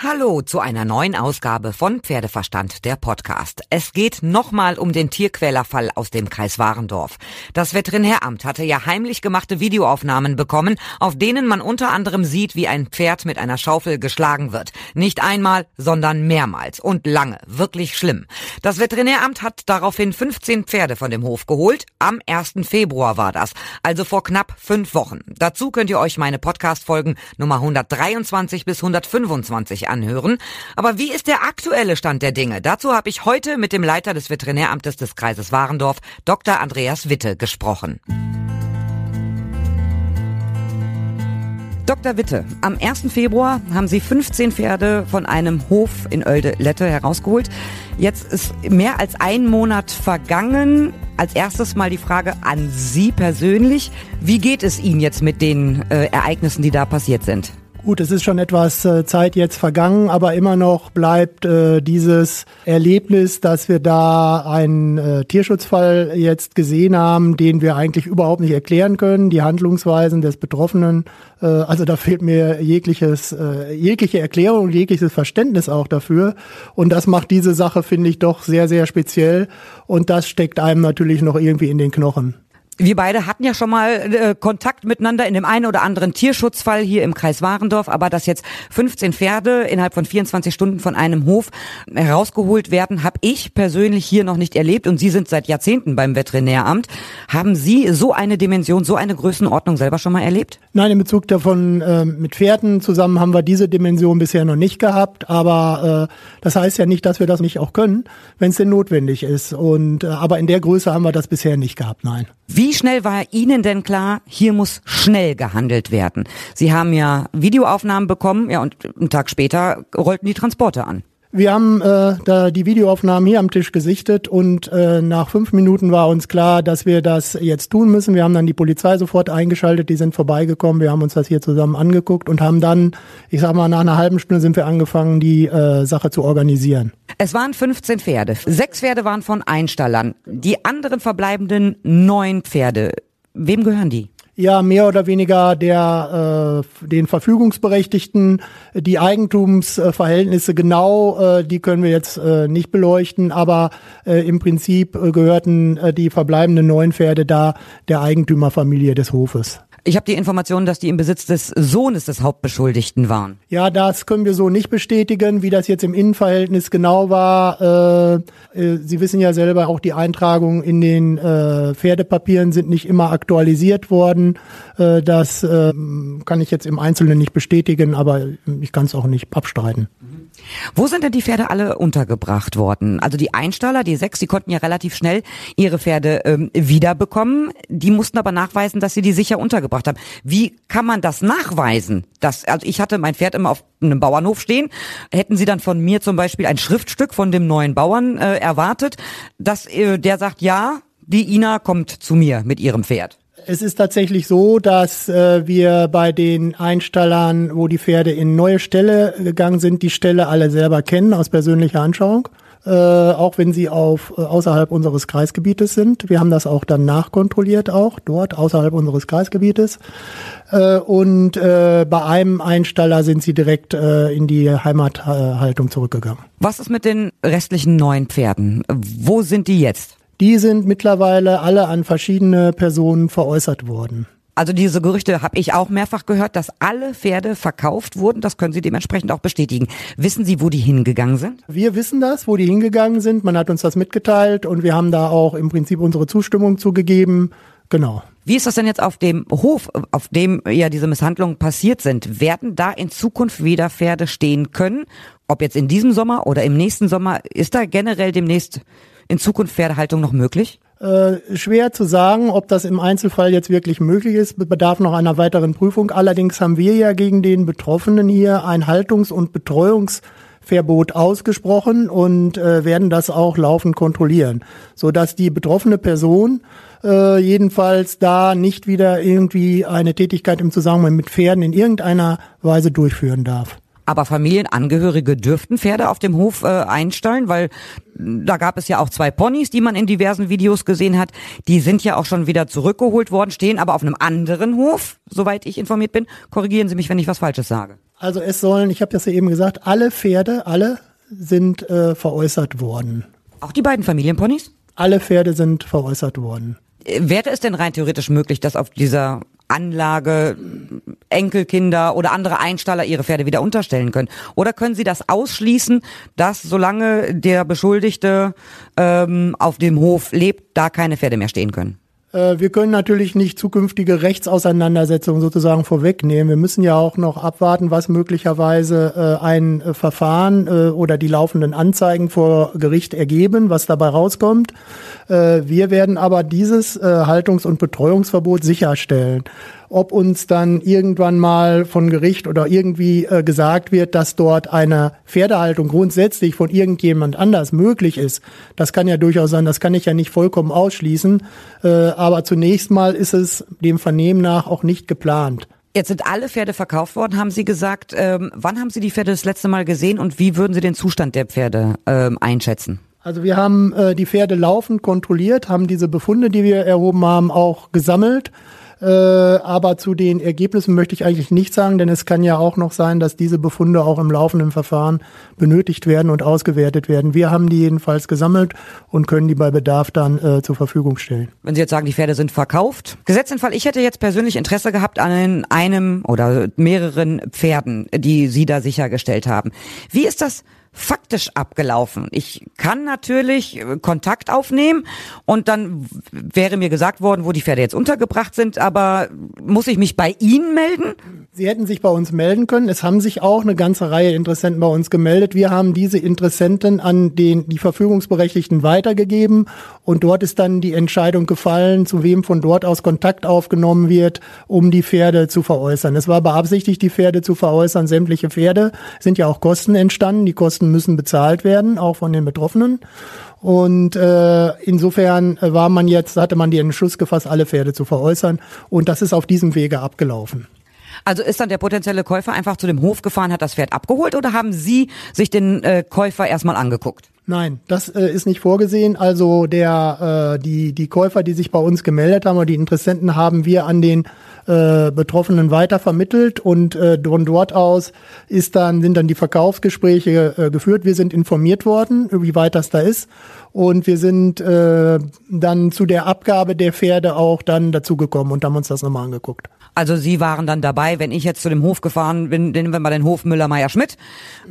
Hallo zu einer neuen Ausgabe von Pferdeverstand, der Podcast. Es geht nochmal um den Tierquälerfall aus dem Kreis Warendorf. Das Veterinäramt hatte ja heimlich gemachte Videoaufnahmen bekommen, auf denen man unter anderem sieht, wie ein Pferd mit einer Schaufel geschlagen wird. Nicht einmal, sondern mehrmals und lange. Wirklich schlimm. Das Veterinäramt hat daraufhin 15 Pferde von dem Hof geholt. Am 1. Februar war das, also vor knapp fünf Wochen. Dazu könnt ihr euch meine Podcast-Folgen Nummer 123 bis 125 anhören. Aber wie ist der aktuelle Stand der Dinge? Dazu habe ich heute mit dem Leiter des Veterinäramtes des Kreises Warendorf, Dr. Andreas Witte, gesprochen. Dr. Witte, am 1. Februar haben Sie 15 Pferde von einem Hof in Oelde-Lette herausgeholt. Jetzt ist mehr als ein Monat vergangen. Als erstes mal die Frage an Sie persönlich. Wie geht es Ihnen jetzt mit den äh, Ereignissen, die da passiert sind? Gut, es ist schon etwas äh, Zeit jetzt vergangen, aber immer noch bleibt äh, dieses Erlebnis, dass wir da einen äh, Tierschutzfall jetzt gesehen haben, den wir eigentlich überhaupt nicht erklären können, die Handlungsweisen des Betroffenen. Äh, also da fehlt mir jegliches, äh, jegliche Erklärung, jegliches Verständnis auch dafür. Und das macht diese Sache, finde ich, doch sehr, sehr speziell. Und das steckt einem natürlich noch irgendwie in den Knochen. Wir beide hatten ja schon mal äh, Kontakt miteinander in dem einen oder anderen Tierschutzfall hier im Kreis Warendorf, aber dass jetzt 15 Pferde innerhalb von 24 Stunden von einem Hof herausgeholt werden, habe ich persönlich hier noch nicht erlebt und Sie sind seit Jahrzehnten beim Veterinäramt. Haben Sie so eine Dimension, so eine Größenordnung selber schon mal erlebt? Nein, in Bezug davon äh, mit Pferden zusammen haben wir diese Dimension bisher noch nicht gehabt, aber äh, das heißt ja nicht, dass wir das nicht auch können, wenn es denn notwendig ist. Und äh, aber in der Größe haben wir das bisher nicht gehabt, nein. Wie schnell war Ihnen denn klar, hier muss schnell gehandelt werden? Sie haben ja Videoaufnahmen bekommen, ja, und einen Tag später rollten die Transporte an. Wir haben äh, da die Videoaufnahmen hier am Tisch gesichtet und äh, nach fünf Minuten war uns klar, dass wir das jetzt tun müssen. Wir haben dann die Polizei sofort eingeschaltet, die sind vorbeigekommen, wir haben uns das hier zusammen angeguckt und haben dann, ich sag mal, nach einer halben Stunde sind wir angefangen, die äh, Sache zu organisieren. Es waren 15 Pferde. Sechs Pferde waren von Einstallern. Die anderen verbleibenden neun Pferde. Wem gehören die? Ja mehr oder weniger der äh, den Verfügungsberechtigten die Eigentumsverhältnisse genau äh, die können wir jetzt äh, nicht beleuchten aber äh, im Prinzip äh, gehörten äh, die verbleibenden neun Pferde da der Eigentümerfamilie des Hofes ich habe die Information, dass die im Besitz des Sohnes des Hauptbeschuldigten waren. Ja, das können wir so nicht bestätigen, wie das jetzt im Innenverhältnis genau war. Äh, äh, Sie wissen ja selber, auch die Eintragungen in den äh, Pferdepapieren sind nicht immer aktualisiert worden. Äh, das äh, kann ich jetzt im Einzelnen nicht bestätigen, aber ich kann es auch nicht abstreiten. Mhm. Wo sind denn die Pferde alle untergebracht worden? Also die Einstaller, die sechs, die konnten ja relativ schnell ihre Pferde ähm, wiederbekommen. Die mussten aber nachweisen, dass sie die sicher untergebracht haben. Wie kann man das nachweisen? Das, also ich hatte mein Pferd immer auf einem Bauernhof stehen. Hätten Sie dann von mir zum Beispiel ein Schriftstück von dem neuen Bauern äh, erwartet, dass äh, der sagt, ja, die Ina kommt zu mir mit ihrem Pferd? Es ist tatsächlich so, dass äh, wir bei den Einstallern, wo die Pferde in neue Ställe gegangen sind, die Ställe alle selber kennen aus persönlicher Anschauung. Äh, auch wenn sie auf äh, außerhalb unseres Kreisgebietes sind. Wir haben das auch dann nachkontrolliert, auch dort außerhalb unseres Kreisgebietes. Äh, und äh, bei einem Einstaller sind sie direkt äh, in die Heimathaltung zurückgegangen. Was ist mit den restlichen neun Pferden? Wo sind die jetzt? Die sind mittlerweile alle an verschiedene Personen veräußert worden. Also diese Gerüchte habe ich auch mehrfach gehört, dass alle Pferde verkauft wurden. Das können Sie dementsprechend auch bestätigen. Wissen Sie, wo die hingegangen sind? Wir wissen das, wo die hingegangen sind. Man hat uns das mitgeteilt und wir haben da auch im Prinzip unsere Zustimmung zugegeben. Genau. Wie ist das denn jetzt auf dem Hof, auf dem ja diese Misshandlungen passiert sind? Werden da in Zukunft wieder Pferde stehen können? Ob jetzt in diesem Sommer oder im nächsten Sommer, ist da generell demnächst in Zukunft Pferdehaltung noch möglich? Äh, schwer zu sagen, ob das im Einzelfall jetzt wirklich möglich ist, bedarf noch einer weiteren Prüfung. Allerdings haben wir ja gegen den Betroffenen hier ein Haltungs- und Betreuungsverbot ausgesprochen und äh, werden das auch laufend kontrollieren, so dass die betroffene Person äh, jedenfalls da nicht wieder irgendwie eine Tätigkeit im Zusammenhang mit Pferden in irgendeiner Weise durchführen darf. Aber Familienangehörige dürften Pferde auf dem Hof äh, einstellen, weil da gab es ja auch zwei Ponys, die man in diversen Videos gesehen hat. Die sind ja auch schon wieder zurückgeholt worden, stehen aber auf einem anderen Hof, soweit ich informiert bin. Korrigieren Sie mich, wenn ich was Falsches sage. Also es sollen, ich habe das ja eben gesagt, alle Pferde, alle sind äh, veräußert worden. Auch die beiden Familienponys? Alle Pferde sind veräußert worden. Äh, wäre es denn rein theoretisch möglich, dass auf dieser Anlage Enkelkinder oder andere Einstaller ihre Pferde wieder unterstellen können? Oder können Sie das ausschließen, dass solange der Beschuldigte ähm, auf dem Hof lebt, da keine Pferde mehr stehen können? Äh, wir können natürlich nicht zukünftige Rechtsauseinandersetzungen sozusagen vorwegnehmen. Wir müssen ja auch noch abwarten, was möglicherweise äh, ein äh, Verfahren oder die laufenden Anzeigen vor Gericht ergeben, was dabei rauskommt. Wir werden aber dieses Haltungs- und Betreuungsverbot sicherstellen ob uns dann irgendwann mal von Gericht oder irgendwie äh, gesagt wird, dass dort eine Pferdehaltung grundsätzlich von irgendjemand anders möglich ist. Das kann ja durchaus sein, das kann ich ja nicht vollkommen ausschließen. Äh, aber zunächst mal ist es dem Vernehmen nach auch nicht geplant. Jetzt sind alle Pferde verkauft worden, haben Sie gesagt. Ähm, wann haben Sie die Pferde das letzte Mal gesehen und wie würden Sie den Zustand der Pferde ähm, einschätzen? Also wir haben äh, die Pferde laufend kontrolliert, haben diese Befunde, die wir erhoben haben, auch gesammelt äh, aber zu den Ergebnissen möchte ich eigentlich nicht sagen, denn es kann ja auch noch sein, dass diese Befunde auch im laufenden Verfahren benötigt werden und ausgewertet werden. Wir haben die jedenfalls gesammelt und können die bei Bedarf dann äh, zur Verfügung stellen. Wenn Sie jetzt sagen, die Pferde sind verkauft. Gesetzenfall, ich hätte jetzt persönlich Interesse gehabt an einem oder mehreren Pferden, die Sie da sichergestellt haben. Wie ist das faktisch abgelaufen. Ich kann natürlich äh, Kontakt aufnehmen und dann wäre mir gesagt worden, wo die Pferde jetzt untergebracht sind, aber muss ich mich bei Ihnen melden? Sie hätten sich bei uns melden können. Es haben sich auch eine ganze Reihe Interessenten bei uns gemeldet. Wir haben diese Interessenten an den, die Verfügungsberechtigten weitergegeben und dort ist dann die Entscheidung gefallen, zu wem von dort aus Kontakt aufgenommen wird, um die Pferde zu veräußern. Es war beabsichtigt, die Pferde zu veräußern. Sämtliche Pferde sind ja auch Kosten entstanden. Die Kosten müssen bezahlt werden, auch von den Betroffenen. Und äh, insofern war man jetzt, hatte man den Entschluss gefasst, alle Pferde zu veräußern. Und das ist auf diesem Wege abgelaufen. Also ist dann der potenzielle Käufer einfach zu dem Hof gefahren, hat das Pferd abgeholt oder haben Sie sich den äh, Käufer erstmal angeguckt? Nein, das äh, ist nicht vorgesehen. Also der äh, die die Käufer, die sich bei uns gemeldet haben oder die Interessenten haben wir an den äh, Betroffenen weitervermittelt und äh, von dort aus ist dann sind dann die Verkaufsgespräche äh, geführt. Wir sind informiert worden, wie weit das da ist und wir sind äh, dann zu der Abgabe der Pferde auch dann dazugekommen und haben uns das nochmal angeguckt. Also Sie waren dann dabei, wenn ich jetzt zu dem Hof gefahren bin, nehmen wir mal den Hof Müller-Meyer-Schmidt.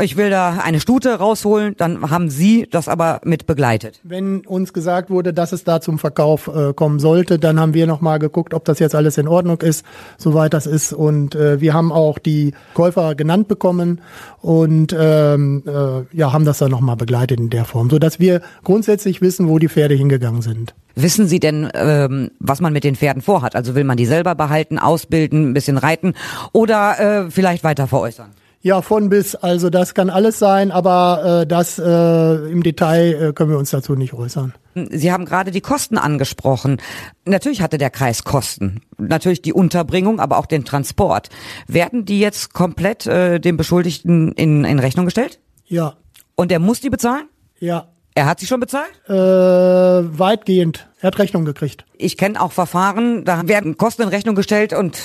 Ich will da eine Stute rausholen, dann haben Sie das aber mit begleitet. Wenn uns gesagt wurde, dass es da zum Verkauf äh, kommen sollte, dann haben wir nochmal geguckt, ob das jetzt alles in Ordnung ist, soweit das ist. Und äh, wir haben auch die Käufer genannt bekommen und ähm, äh, ja, haben das dann nochmal begleitet in der Form, sodass wir grundsätzlich wissen, wo die Pferde hingegangen sind. Wissen Sie denn, ähm, was man mit den Pferden vorhat? Also will man die selber behalten, ausbilden, ein bisschen reiten oder äh, vielleicht weiter veräußern? Ja, von bis. Also das kann alles sein, aber äh, das äh, im Detail äh, können wir uns dazu nicht äußern. Sie haben gerade die Kosten angesprochen. Natürlich hatte der Kreis Kosten. Natürlich die Unterbringung, aber auch den Transport. Werden die jetzt komplett äh, dem Beschuldigten in, in Rechnung gestellt? Ja. Und er muss die bezahlen? Ja. Er hat sie schon bezahlt? Äh, weitgehend. Er hat Rechnung gekriegt. Ich kenne auch Verfahren, da werden Kosten in Rechnung gestellt und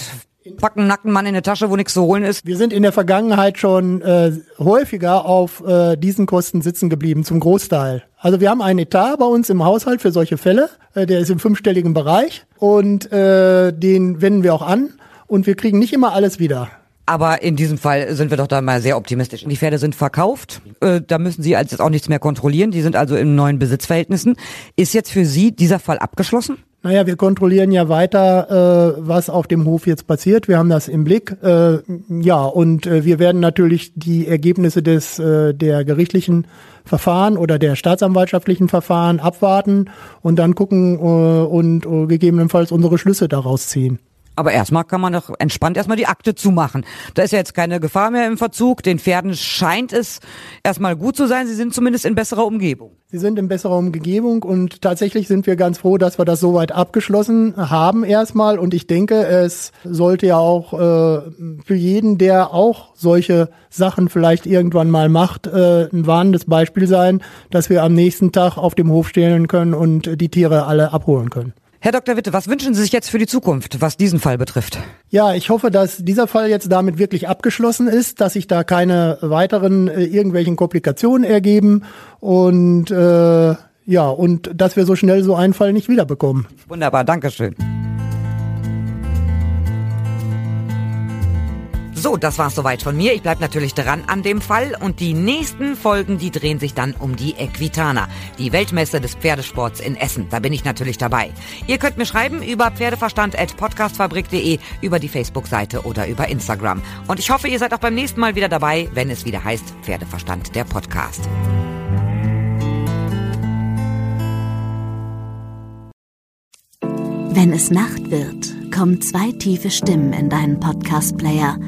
packen nackten Mann in eine Tasche, wo nichts zu holen ist. Wir sind in der Vergangenheit schon äh, häufiger auf äh, diesen Kosten sitzen geblieben, zum Großteil. Also wir haben einen Etat bei uns im Haushalt für solche Fälle, äh, der ist im fünfstelligen Bereich und äh, den wenden wir auch an und wir kriegen nicht immer alles wieder. Aber in diesem Fall sind wir doch da mal sehr optimistisch. Die Pferde sind verkauft. Äh, da müssen Sie jetzt auch nichts mehr kontrollieren. Die sind also in neuen Besitzverhältnissen. Ist jetzt für Sie dieser Fall abgeschlossen? Naja, wir kontrollieren ja weiter, äh, was auf dem Hof jetzt passiert. Wir haben das im Blick. Äh, ja, und äh, wir werden natürlich die Ergebnisse des äh, der gerichtlichen Verfahren oder der staatsanwaltschaftlichen Verfahren abwarten und dann gucken äh, und äh, gegebenenfalls unsere Schlüsse daraus ziehen. Aber erstmal kann man doch entspannt erstmal die Akte zumachen. Da ist ja jetzt keine Gefahr mehr im Verzug. Den Pferden scheint es erstmal gut zu sein. Sie sind zumindest in besserer Umgebung. Sie sind in besserer Umgebung und tatsächlich sind wir ganz froh, dass wir das soweit abgeschlossen haben erstmal. Und ich denke, es sollte ja auch äh, für jeden, der auch solche Sachen vielleicht irgendwann mal macht, äh, ein warnendes Beispiel sein, dass wir am nächsten Tag auf dem Hof stehen können und die Tiere alle abholen können. Herr Dr. Witte, was wünschen Sie sich jetzt für die Zukunft, was diesen Fall betrifft? Ja, ich hoffe, dass dieser Fall jetzt damit wirklich abgeschlossen ist, dass sich da keine weiteren äh, irgendwelchen Komplikationen ergeben und äh, ja, und dass wir so schnell so einen Fall nicht wiederbekommen. Wunderbar, Dankeschön. So, das war's soweit von mir. Ich bleib natürlich dran an dem Fall und die nächsten Folgen, die drehen sich dann um die Equitana, die Weltmesse des Pferdesports in Essen. Da bin ich natürlich dabei. Ihr könnt mir schreiben über pferdeverstand@podcastfabrik.de, über die Facebook-Seite oder über Instagram. Und ich hoffe, ihr seid auch beim nächsten Mal wieder dabei, wenn es wieder heißt Pferdeverstand der Podcast. Wenn es Nacht wird, kommen zwei tiefe Stimmen in deinen Podcast-Player –